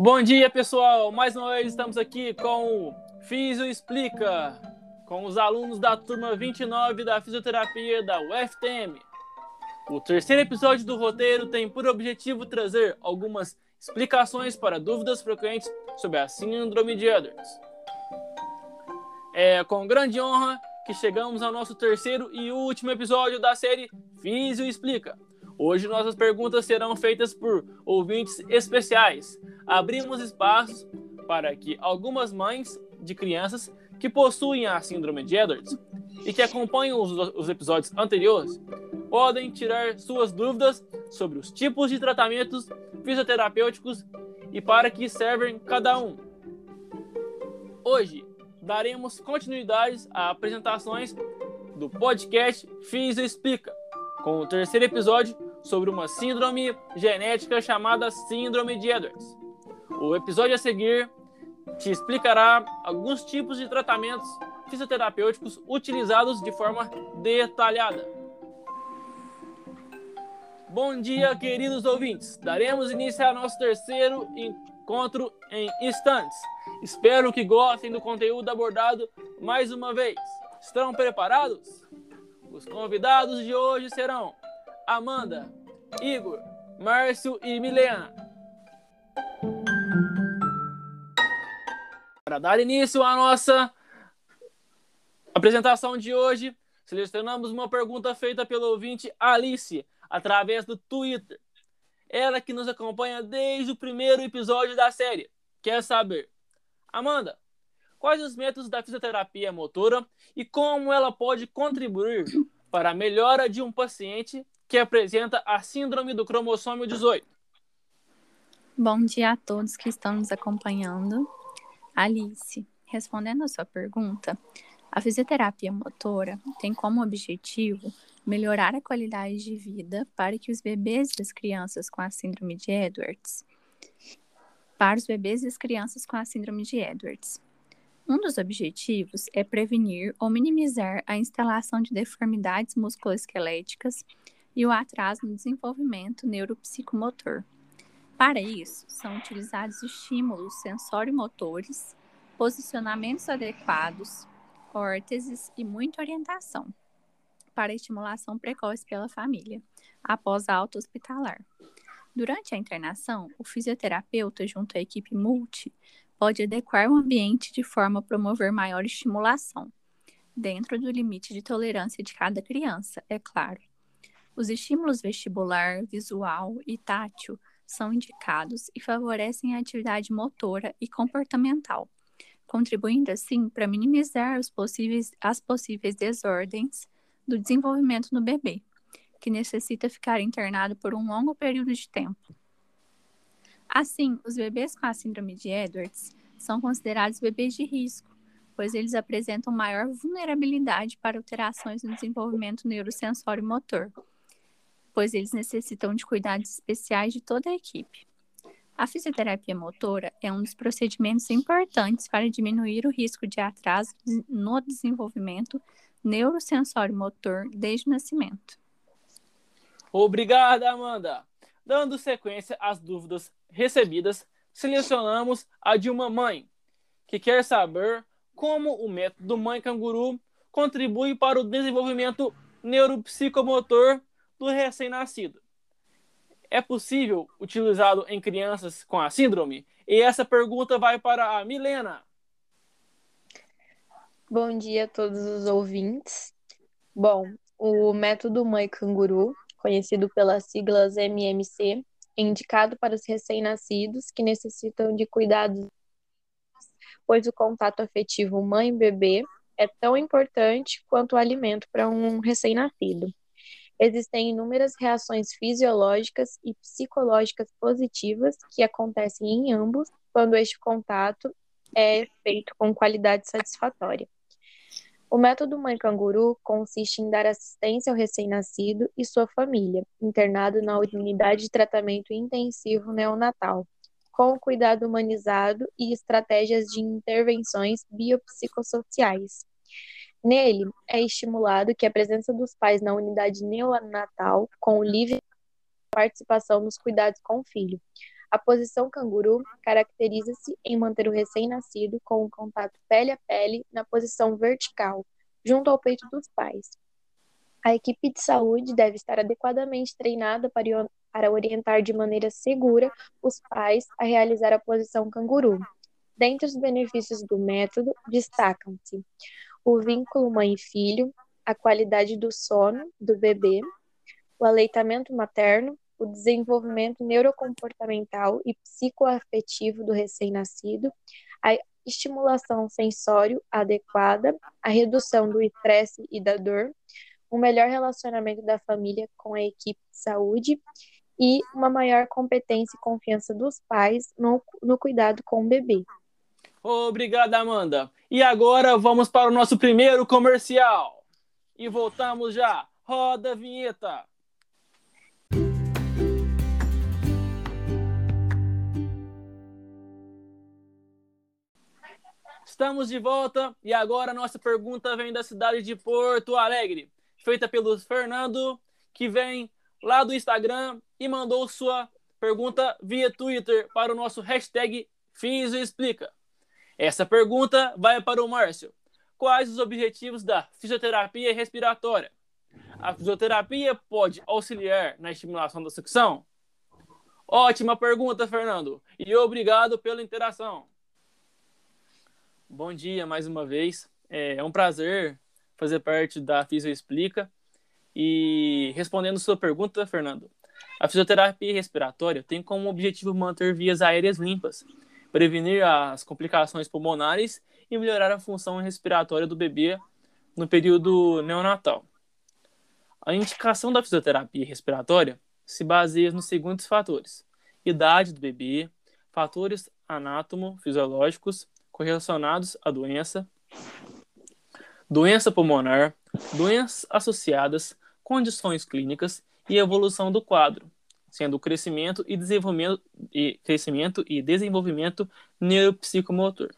Bom dia, pessoal! Mais uma vez estamos aqui com o Fisio Explica, com os alunos da turma 29 da fisioterapia da UFTM. O terceiro episódio do roteiro tem por objetivo trazer algumas explicações para dúvidas frequentes sobre a síndrome de Edwards. É com grande honra que chegamos ao nosso terceiro e último episódio da série Fisio Explica. Hoje nossas perguntas serão feitas por ouvintes especiais. Abrimos espaços para que algumas mães de crianças que possuem a síndrome de Edwards e que acompanham os, os episódios anteriores podem tirar suas dúvidas sobre os tipos de tratamentos fisioterapêuticos e para que servem cada um. Hoje daremos continuidade a apresentações do podcast Fisio Explica, com o terceiro episódio sobre uma síndrome genética chamada Síndrome de Edwards. O episódio a seguir te explicará alguns tipos de tratamentos fisioterapêuticos utilizados de forma detalhada. Bom dia, queridos ouvintes. Daremos início ao nosso terceiro encontro em instantes. Espero que gostem do conteúdo abordado mais uma vez. Estão preparados? Os convidados de hoje serão Amanda, Igor, Márcio e Milena. Para dar início à nossa apresentação de hoje, selecionamos uma pergunta feita pelo ouvinte Alice, através do Twitter. Ela que nos acompanha desde o primeiro episódio da série. Quer saber? Amanda, quais os métodos da fisioterapia motora e como ela pode contribuir para a melhora de um paciente que apresenta a síndrome do cromossomo 18. Bom dia a todos que estão nos acompanhando. Alice, respondendo a sua pergunta, a fisioterapia motora tem como objetivo melhorar a qualidade de vida para que os bebês e as crianças com a síndrome de Edwards para os bebês e as crianças com a síndrome de Edwards. Um dos objetivos é prevenir ou minimizar a instalação de deformidades musculoesqueléticas e o atraso no desenvolvimento neuropsicomotor. Para isso, são utilizados estímulos sensório-motores, posicionamentos adequados, órteses e muita orientação para estimulação precoce pela família, após a alta hospitalar. Durante a internação, o fisioterapeuta, junto à equipe multi, pode adequar o ambiente de forma a promover maior estimulação, dentro do limite de tolerância de cada criança, é claro. Os estímulos vestibular, visual e tátil são indicados e favorecem a atividade motora e comportamental, contribuindo assim para minimizar possíveis, as possíveis desordens do desenvolvimento no bebê, que necessita ficar internado por um longo período de tempo. Assim, os bebês com a síndrome de Edwards são considerados bebês de risco, pois eles apresentam maior vulnerabilidade para alterações no desenvolvimento neurosensório motor, pois eles necessitam de cuidados especiais de toda a equipe. A fisioterapia motora é um dos procedimentos importantes para diminuir o risco de atraso no desenvolvimento neurosensório motor desde o nascimento. Obrigada, Amanda! Dando sequência às dúvidas recebidas, selecionamos a de uma mãe que quer saber como o método mãe canguru contribui para o desenvolvimento neuropsicomotor do recém-nascido. É possível utilizá-lo em crianças com a síndrome? E essa pergunta vai para a Milena. Bom dia a todos os ouvintes. Bom, o método Mãe Canguru, conhecido pelas siglas MMC, é indicado para os recém-nascidos que necessitam de cuidados, pois o contato afetivo mãe-bebê é tão importante quanto o alimento para um recém-nascido. Existem inúmeras reações fisiológicas e psicológicas positivas que acontecem em ambos quando este contato é feito com qualidade satisfatória. O método Mãe Canguru consiste em dar assistência ao recém-nascido e sua família, internado na unidade de tratamento intensivo neonatal, com cuidado humanizado e estratégias de intervenções biopsicossociais. Nele, é estimulado que a presença dos pais na unidade neonatal com livre participação nos cuidados com o filho, A posição canguru caracteriza-se em manter o recém-nascido com o contato pele a pele na posição vertical, junto ao peito dos pais. A equipe de saúde deve estar adequadamente treinada para orientar de maneira segura os pais a realizar a posição canguru. Dentre os benefícios do método, destacam-se o vínculo mãe e filho, a qualidade do sono do bebê, o aleitamento materno, o desenvolvimento neurocomportamental e psicoafetivo do recém-nascido, a estimulação sensório adequada, a redução do estresse e da dor, um melhor relacionamento da família com a equipe de saúde e uma maior competência e confiança dos pais no, no cuidado com o bebê. Obrigada, Amanda. E agora vamos para o nosso primeiro comercial. E voltamos já. Roda a vinheta. Estamos de volta e agora a nossa pergunta vem da cidade de Porto Alegre, feita pelo Fernando, que vem lá do Instagram e mandou sua pergunta via Twitter para o nosso hashtag Fiz Explica. Essa pergunta vai para o Márcio. Quais os objetivos da fisioterapia respiratória? A fisioterapia pode auxiliar na estimulação da sucção? Ótima pergunta, Fernando, e obrigado pela interação. Bom dia mais uma vez. É um prazer fazer parte da Fisio Explica. E respondendo sua pergunta, Fernando, a fisioterapia respiratória tem como objetivo manter vias aéreas limpas, prevenir as complicações pulmonares e melhorar a função respiratória do bebê no período neonatal. A indicação da fisioterapia respiratória se baseia nos seguintes fatores: idade do bebê, fatores anátomo-fisiológicos, correlacionados à doença, doença pulmonar, doenças associadas, condições clínicas e evolução do quadro, sendo o crescimento e desenvolvimento e crescimento e desenvolvimento neuropsicomotor.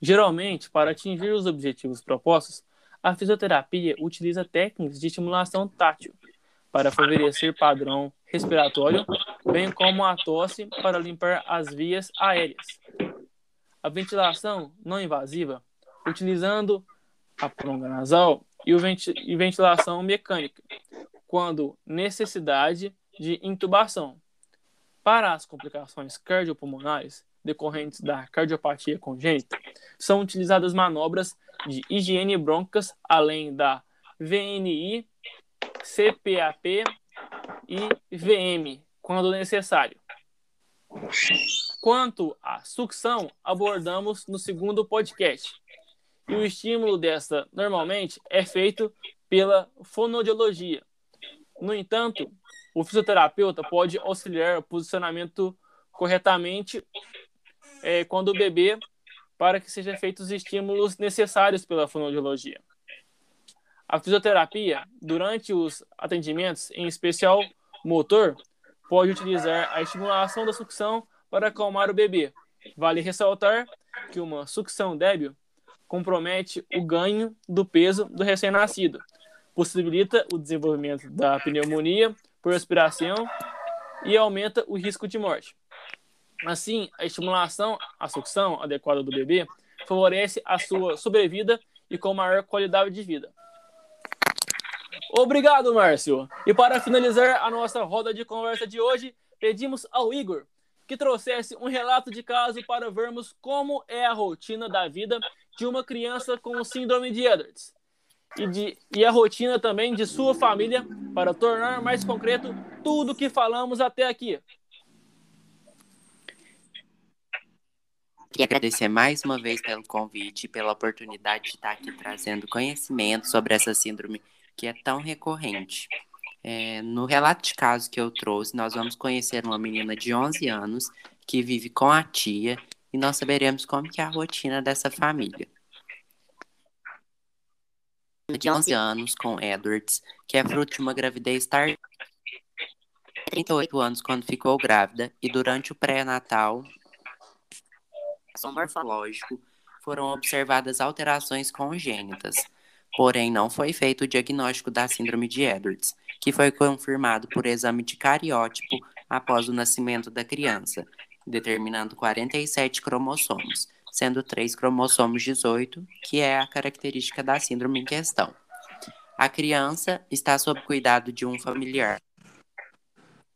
Geralmente, para atingir os objetivos propostos, a fisioterapia utiliza técnicas de estimulação tátil para favorecer padrão respiratório, bem como a tosse para limpar as vias aéreas, a ventilação não invasiva, utilizando a pronga nasal e, venti e ventilação mecânica, quando necessidade de intubação. Para as complicações cardiopulmonares decorrentes da cardiopatia congênita, são utilizadas manobras de higiene brôncas, além da VNI, CPAP e VM, quando necessário. Quanto à sucção, abordamos no segundo podcast. E o estímulo dessa, normalmente, é feito pela fonodiologia. No entanto, o fisioterapeuta pode auxiliar o posicionamento corretamente é, quando o bebê, para que sejam feitos os estímulos necessários pela fonodiologia. A fisioterapia, durante os atendimentos, em especial motor, pode utilizar a estimulação da sucção para acalmar o bebê. Vale ressaltar que uma sucção débil compromete o ganho do peso do recém-nascido, possibilita o desenvolvimento da pneumonia por aspiração e aumenta o risco de morte. Assim, a estimulação à sucção adequada do bebê favorece a sua sobrevida e com maior qualidade de vida. Obrigado, Márcio. E para finalizar a nossa roda de conversa de hoje, pedimos ao Igor que trouxesse um relato de caso para vermos como é a rotina da vida de uma criança com síndrome de Edwards e, de, e a rotina também de sua família para tornar mais concreto tudo o que falamos até aqui. Queria agradecer mais uma vez pelo convite e pela oportunidade de estar aqui trazendo conhecimento sobre essa síndrome que é tão recorrente. É, no relato de caso que eu trouxe, nós vamos conhecer uma menina de 11 anos que vive com a tia e nós saberemos como é a rotina dessa família. De 11 anos com Edwards, que é fruto de uma gravidez tardia. 38 anos quando ficou grávida e durante o pré-natal, morfológico, foram observadas alterações congênitas, porém não foi feito o diagnóstico da síndrome de Edwards que foi confirmado por exame de cariótipo após o nascimento da criança, determinando 47 cromossomos, sendo 3 cromossomos 18, que é a característica da síndrome em questão. A criança está sob cuidado de um familiar.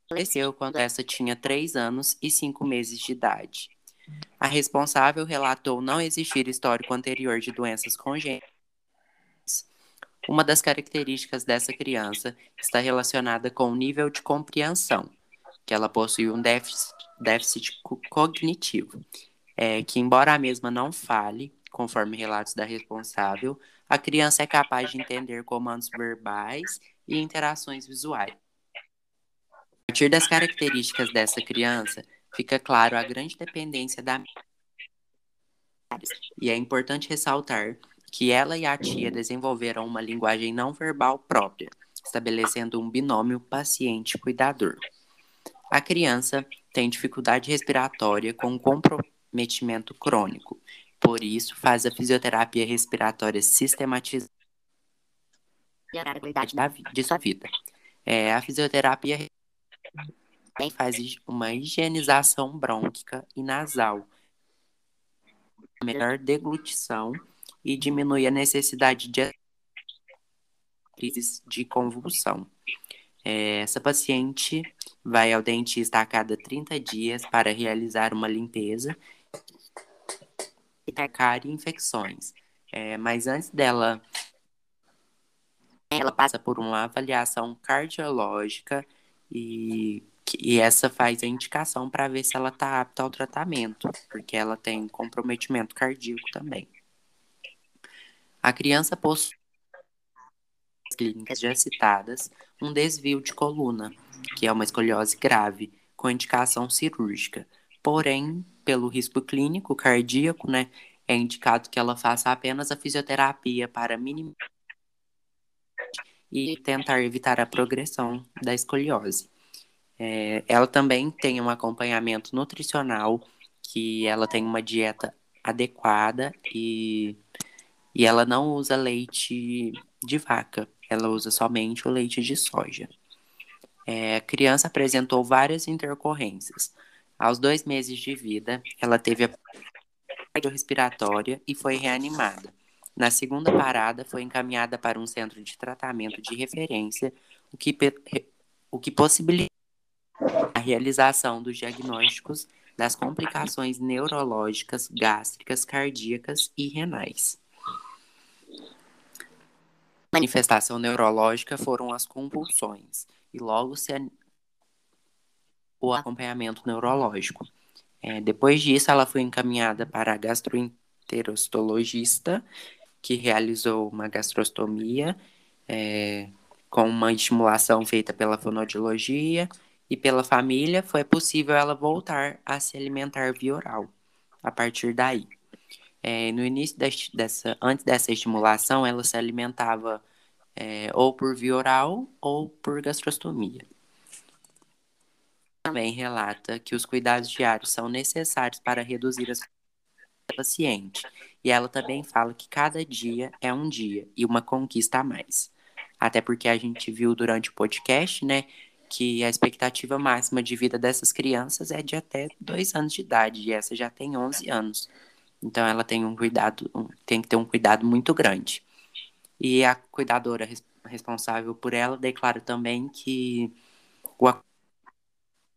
Faleceu quando essa tinha 3 anos e 5 meses de idade. A responsável relatou não existir histórico anterior de doenças congênitas. Uma das características dessa criança está relacionada com o nível de compreensão, que ela possui um déficit, déficit cognitivo, é, que embora a mesma não fale, conforme relatos da responsável, a criança é capaz de entender comandos verbais e interações visuais. A partir das características dessa criança, fica claro a grande dependência da e é importante ressaltar que ela e a tia desenvolveram uma linguagem não verbal própria, estabelecendo um binômio paciente-cuidador. A criança tem dificuldade respiratória com comprometimento crônico, por isso faz a fisioterapia respiratória sistematizada a qualidade de sua vida. É, a fisioterapia também faz uma higienização brônquica e nasal, melhor deglutição e diminui a necessidade de crises de convulsão. É, essa paciente vai ao dentista a cada 30 dias para realizar uma limpeza e atacar infecções. É, mas antes dela, ela passa por uma avaliação cardiológica e e essa faz a indicação para ver se ela está apta ao tratamento, porque ela tem comprometimento cardíaco também. A criança possui clínicas já citadas um desvio de coluna, que é uma escoliose grave, com indicação cirúrgica. Porém, pelo risco clínico cardíaco, né, é indicado que ela faça apenas a fisioterapia para minimizar e tentar evitar a progressão da escoliose. É, ela também tem um acompanhamento nutricional, que ela tem uma dieta adequada e, e ela não usa leite de vaca, ela usa somente o leite de soja. É, a criança apresentou várias intercorrências. Aos dois meses de vida, ela teve a respiratória e foi reanimada. Na segunda parada, foi encaminhada para um centro de tratamento de referência, o que, o que possibilitou a realização dos diagnósticos das complicações neurológicas, gástricas, cardíacas e renais. A manifestação neurológica foram as convulsões e logo se o acompanhamento neurológico. É, depois disso, ela foi encaminhada para a gastroenterostologista, que realizou uma gastrostomia é, com uma estimulação feita pela fonodiologia e pela família, foi possível ela voltar a se alimentar via oral. A partir daí, é, no início dessa, antes dessa estimulação, ela se alimentava é, ou por via oral ou por gastrostomia. Também relata que os cuidados diários são necessários para reduzir as paciente. E ela também fala que cada dia é um dia e uma conquista a mais. Até porque a gente viu durante o podcast, né, que a expectativa máxima de vida dessas crianças é de até dois anos de idade, e essa já tem 11 anos. Então ela tem um cuidado, tem que ter um cuidado muito grande. E a cuidadora responsável por ela declara também que o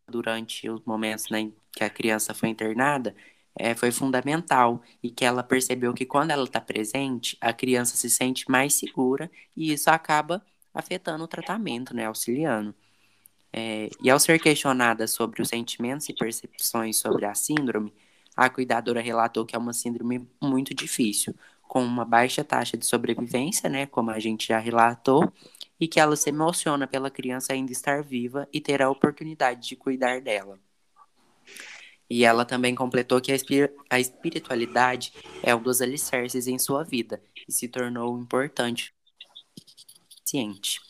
durante os momentos né, que a criança foi internada é, foi fundamental e que ela percebeu que quando ela está presente, a criança se sente mais segura e isso acaba afetando o tratamento, né, auxiliando. É, e ao ser questionada sobre os sentimentos e percepções sobre a síndrome, a cuidadora relatou que é uma síndrome muito difícil, com uma baixa taxa de sobrevivência, né, como a gente já relatou, e que ela se emociona pela criança ainda estar viva e ter a oportunidade de cuidar dela. E ela também completou que a, espir a espiritualidade é um dos alicerces em sua vida e se tornou importante ciente.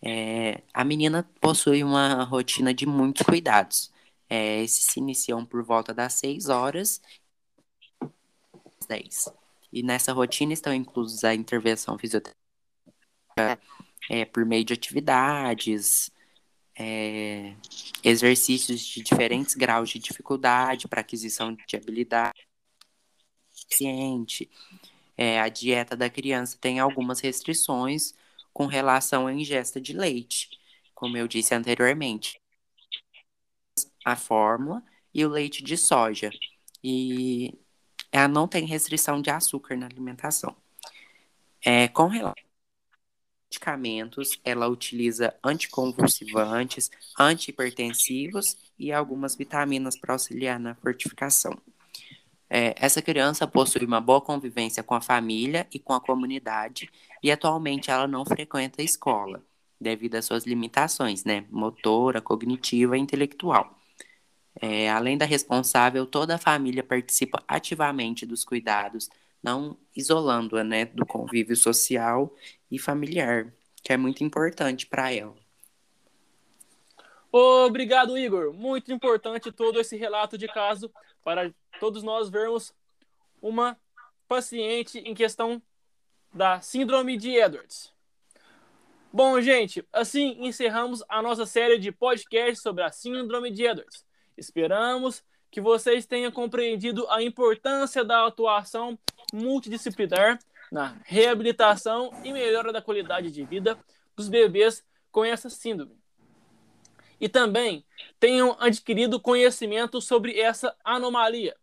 É, a menina possui uma rotina de muitos cuidados. É, esses se iniciam por volta das 6 horas às 10. E nessa rotina estão inclusos a intervenção fisioterápica é, por meio de atividades, é, exercícios de diferentes graus de dificuldade para aquisição de habilidade ciente. É, a dieta da criança tem algumas restrições com relação à ingesta de leite, como eu disse anteriormente. A fórmula e o leite de soja. E ela não tem restrição de açúcar na alimentação. É, com relação medicamentos, ela utiliza anticonvulsivantes, antihipertensivos e algumas vitaminas para auxiliar na fortificação. É, essa criança possui uma boa convivência com a família e com a comunidade e atualmente ela não frequenta a escola devido às suas limitações, né, motora, cognitiva e intelectual. É, além da responsável, toda a família participa ativamente dos cuidados, não isolando-a né, do convívio social e familiar, que é muito importante para ela. Obrigado, Igor. Muito importante todo esse relato de caso para todos nós vermos uma paciente em questão da Síndrome de Edwards. Bom, gente, assim encerramos a nossa série de podcasts sobre a Síndrome de Edwards. Esperamos que vocês tenham compreendido a importância da atuação multidisciplinar na reabilitação e melhora da qualidade de vida dos bebês com essa síndrome. E também tenham adquirido conhecimento sobre essa anomalia,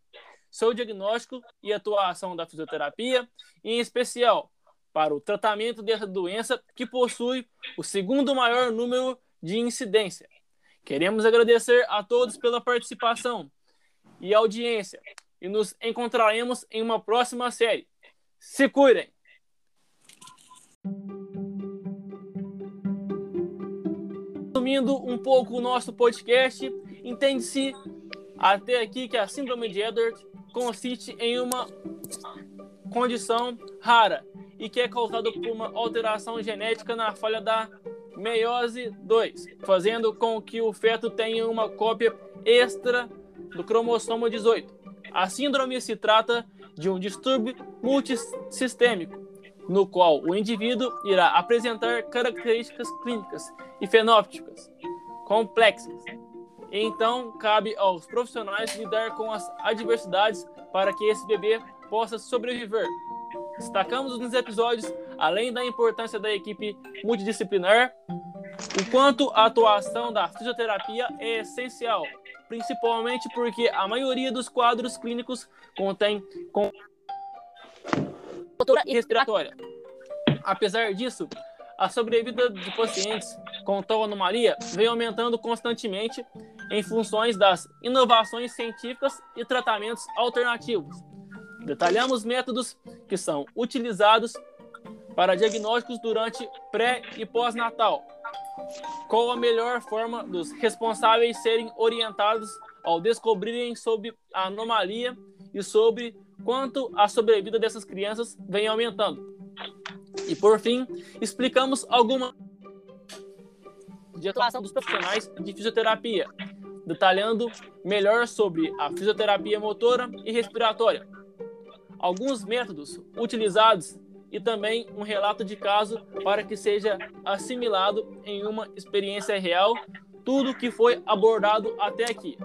seu diagnóstico e atuação da fisioterapia, em especial para o tratamento dessa doença que possui o segundo maior número de incidência. Queremos agradecer a todos pela participação e audiência e nos encontraremos em uma próxima série. Se cuidem! Resumindo um pouco o nosso podcast, entende-se até aqui que a síndrome de Edward consiste em uma condição rara e que é causada por uma alteração genética na falha da meiose 2, fazendo com que o feto tenha uma cópia extra do cromossomo 18. A síndrome se trata de um distúrbio multissistêmico, no qual o indivíduo irá apresentar características clínicas e fenóticas complexas. Então, cabe aos profissionais lidar com as adversidades para que esse bebê possa sobreviver. Destacamos nos episódios, além da importância da equipe multidisciplinar, o quanto a atuação da fisioterapia é essencial, principalmente porque a maioria dos quadros clínicos contém com e respiratória. Apesar disso, a sobrevida de pacientes com tal anomalia vem aumentando constantemente em funções das inovações científicas e tratamentos alternativos. Detalhamos métodos que são utilizados para diagnósticos durante pré e pós-natal. Qual a melhor forma dos responsáveis serem orientados ao descobrirem sobre a anomalia e sobre quanto a sobrevida dessas crianças vem aumentando. E por fim, explicamos alguma de atuação dos profissionais de fisioterapia, detalhando melhor sobre a fisioterapia motora e respiratória, alguns métodos utilizados e também um relato de caso para que seja assimilado em uma experiência real tudo que foi abordado até aqui.